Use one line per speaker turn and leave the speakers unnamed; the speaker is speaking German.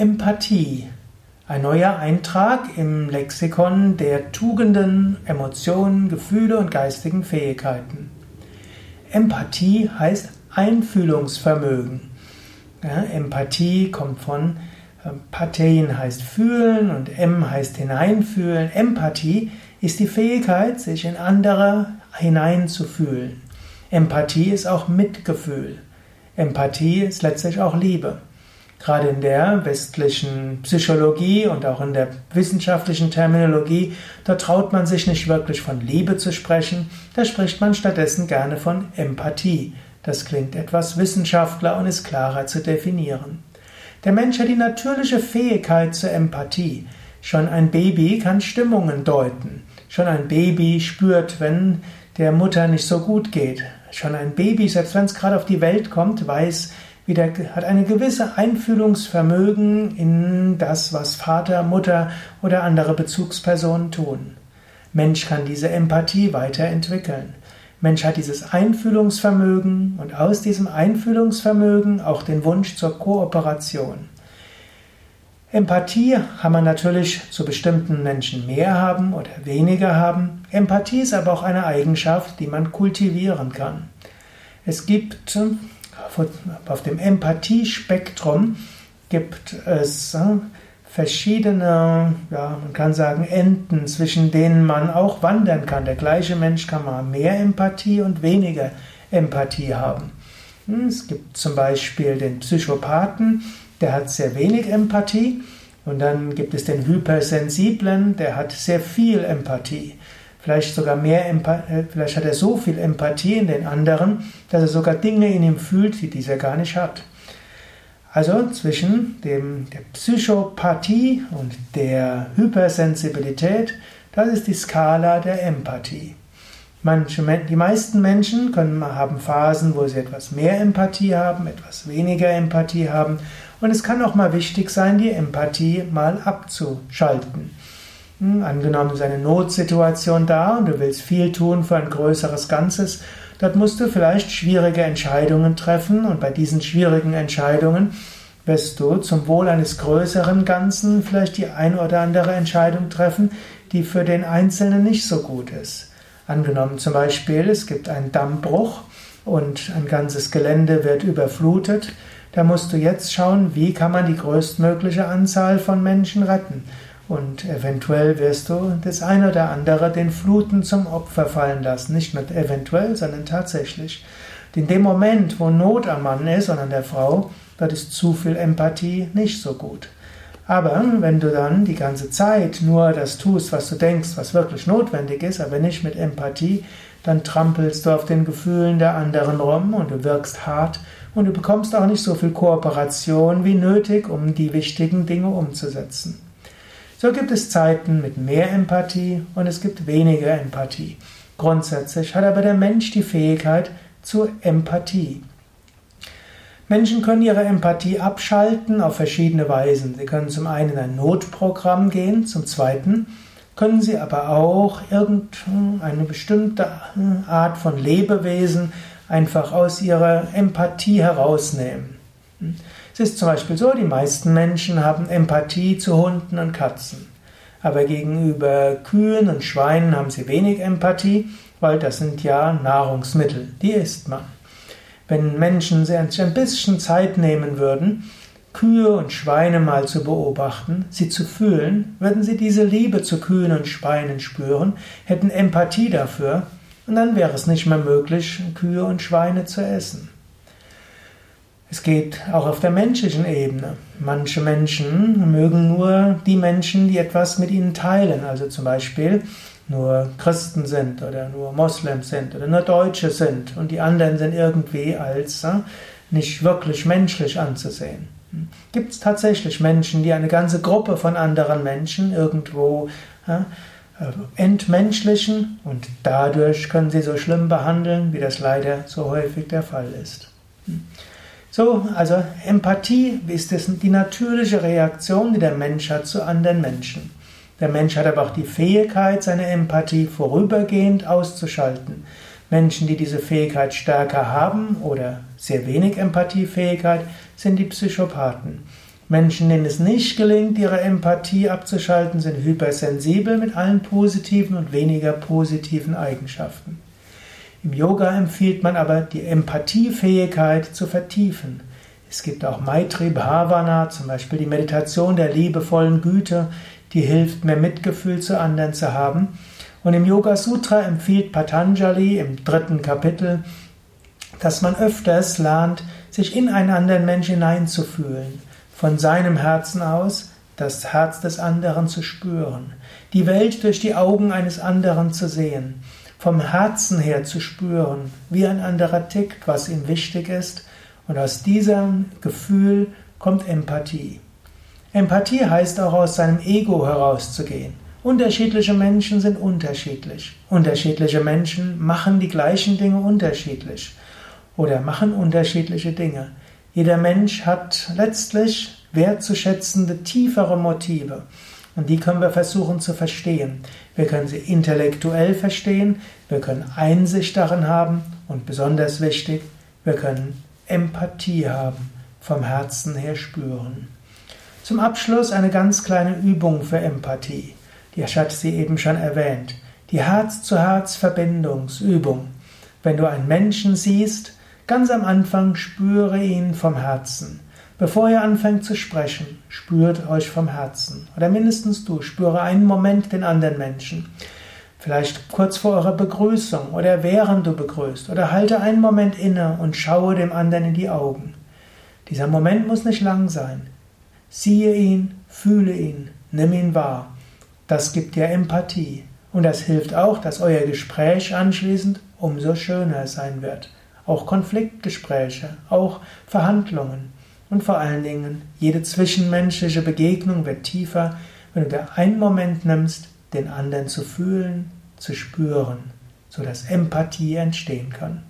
Empathie. Ein neuer Eintrag im Lexikon der Tugenden, Emotionen, Gefühle und geistigen Fähigkeiten. Empathie heißt Einfühlungsvermögen. Ja, Empathie kommt von äh, Pathein heißt fühlen und M heißt hineinfühlen. Empathie ist die Fähigkeit, sich in andere hineinzufühlen. Empathie ist auch Mitgefühl. Empathie ist letztlich auch Liebe. Gerade in der westlichen Psychologie und auch in der wissenschaftlichen Terminologie, da traut man sich nicht wirklich von Liebe zu sprechen, da spricht man stattdessen gerne von Empathie. Das klingt etwas wissenschaftler und ist klarer zu definieren. Der Mensch hat die natürliche Fähigkeit zur Empathie. Schon ein Baby kann Stimmungen deuten. Schon ein Baby spürt, wenn der Mutter nicht so gut geht. Schon ein Baby, selbst wenn es gerade auf die Welt kommt, weiß, wieder, hat eine gewisse Einfühlungsvermögen in das, was Vater, Mutter oder andere Bezugspersonen tun. Mensch kann diese Empathie weiterentwickeln. Mensch hat dieses Einfühlungsvermögen und aus diesem Einfühlungsvermögen auch den Wunsch zur Kooperation. Empathie kann man natürlich zu bestimmten Menschen mehr haben oder weniger haben. Empathie ist aber auch eine Eigenschaft, die man kultivieren kann. Es gibt auf dem Empathiespektrum gibt es äh, verschiedene, ja, man kann sagen, Enden, zwischen denen man auch wandern kann. Der gleiche Mensch kann mal mehr Empathie und weniger Empathie haben. Hm, es gibt zum Beispiel den Psychopathen, der hat sehr wenig Empathie. Und dann gibt es den Hypersensiblen, der hat sehr viel Empathie. Vielleicht sogar mehr Empathie, äh, vielleicht hat er so viel Empathie in den anderen, dass er sogar Dinge in ihm fühlt, die dieser gar nicht hat. Also zwischen dem, der Psychopathie und der Hypersensibilität, das ist die Skala der Empathie. Manche, die meisten Menschen können, haben Phasen, wo sie etwas mehr Empathie haben, etwas weniger Empathie haben. Und es kann auch mal wichtig sein, die Empathie mal abzuschalten. Hm, angenommen, ist eine Notsituation da und du willst viel tun für ein größeres Ganzes Dort musst du vielleicht schwierige Entscheidungen treffen und bei diesen schwierigen Entscheidungen wirst du zum Wohl eines größeren Ganzen vielleicht die ein oder andere Entscheidung treffen, die für den Einzelnen nicht so gut ist. Angenommen zum Beispiel, es gibt einen Dammbruch und ein ganzes Gelände wird überflutet, da musst du jetzt schauen, wie kann man die größtmögliche Anzahl von Menschen retten. Und eventuell wirst du das eine oder andere den Fluten zum Opfer fallen lassen. Nicht nur eventuell, sondern tatsächlich. In dem Moment, wo Not am Mann ist und an der Frau, wird es zu viel Empathie nicht so gut. Aber wenn du dann die ganze Zeit nur das tust, was du denkst, was wirklich notwendig ist, aber nicht mit Empathie, dann trampelst du auf den Gefühlen der anderen rum und du wirkst hart und du bekommst auch nicht so viel Kooperation wie nötig, um die wichtigen Dinge umzusetzen. So gibt es Zeiten mit mehr Empathie und es gibt weniger Empathie. Grundsätzlich hat aber der Mensch die Fähigkeit zur Empathie. Menschen können ihre Empathie abschalten auf verschiedene Weisen. Sie können zum einen in ein Notprogramm gehen, zum zweiten können sie aber auch irgendeine bestimmte Art von Lebewesen einfach aus ihrer Empathie herausnehmen. Es ist zum Beispiel so, die meisten Menschen haben Empathie zu Hunden und Katzen. Aber gegenüber Kühen und Schweinen haben sie wenig Empathie, weil das sind ja Nahrungsmittel, die isst man. Wenn Menschen sich ein bisschen Zeit nehmen würden, Kühe und Schweine mal zu beobachten, sie zu fühlen, würden sie diese Liebe zu Kühen und Schweinen spüren, hätten Empathie dafür, und dann wäre es nicht mehr möglich, Kühe und Schweine zu essen. Es geht auch auf der menschlichen Ebene. Manche Menschen mögen nur die Menschen, die etwas mit ihnen teilen, also zum Beispiel nur Christen sind oder nur Moslems sind oder nur Deutsche sind und die anderen sind irgendwie als äh, nicht wirklich menschlich anzusehen. Gibt es tatsächlich Menschen, die eine ganze Gruppe von anderen Menschen irgendwo äh, entmenschlichen und dadurch können sie so schlimm behandeln, wie das leider so häufig der Fall ist. So, also Empathie ist die natürliche Reaktion, die der Mensch hat zu anderen Menschen. Der Mensch hat aber auch die Fähigkeit, seine Empathie vorübergehend auszuschalten. Menschen, die diese Fähigkeit stärker haben oder sehr wenig Empathiefähigkeit, sind die Psychopathen. Menschen, denen es nicht gelingt, ihre Empathie abzuschalten, sind hypersensibel mit allen positiven und weniger positiven Eigenschaften. Im Yoga empfiehlt man aber, die Empathiefähigkeit zu vertiefen. Es gibt auch Maitri Bhavana, zum Beispiel die Meditation der liebevollen Güte, die hilft, mehr Mitgefühl zu anderen zu haben. Und im Yoga Sutra empfiehlt Patanjali im dritten Kapitel, dass man öfters lernt, sich in einen anderen Menschen hineinzufühlen, von seinem Herzen aus das Herz des anderen zu spüren, die Welt durch die Augen eines anderen zu sehen, vom Herzen her zu spüren, wie ein anderer tickt, was ihm wichtig ist, und aus diesem Gefühl kommt Empathie. Empathie heißt auch aus seinem Ego herauszugehen. Unterschiedliche Menschen sind unterschiedlich. Unterschiedliche Menschen machen die gleichen Dinge unterschiedlich oder machen unterschiedliche Dinge. Jeder Mensch hat letztlich wertzuschätzende, tiefere Motive. Und die können wir versuchen zu verstehen. Wir können sie intellektuell verstehen, wir können Einsicht darin haben und besonders wichtig, wir können Empathie haben, vom Herzen her spüren. Zum Abschluss eine ganz kleine Übung für Empathie. Die hat sie eben schon erwähnt. Die Herz-zu-Herz-Verbindungsübung. Wenn du einen Menschen siehst, ganz am Anfang spüre ihn vom Herzen. Bevor ihr anfängt zu sprechen, spürt euch vom Herzen. Oder mindestens du, spüre einen Moment den anderen Menschen. Vielleicht kurz vor eurer Begrüßung oder während du begrüßt. Oder halte einen Moment inne und schaue dem anderen in die Augen. Dieser Moment muss nicht lang sein. Siehe ihn, fühle ihn, nimm ihn wahr. Das gibt dir Empathie. Und das hilft auch, dass euer Gespräch anschließend umso schöner sein wird. Auch Konfliktgespräche, auch Verhandlungen. Und vor allen Dingen, jede zwischenmenschliche Begegnung wird tiefer, wenn du dir einen Moment nimmst, den anderen zu fühlen, zu spüren, sodass Empathie entstehen kann.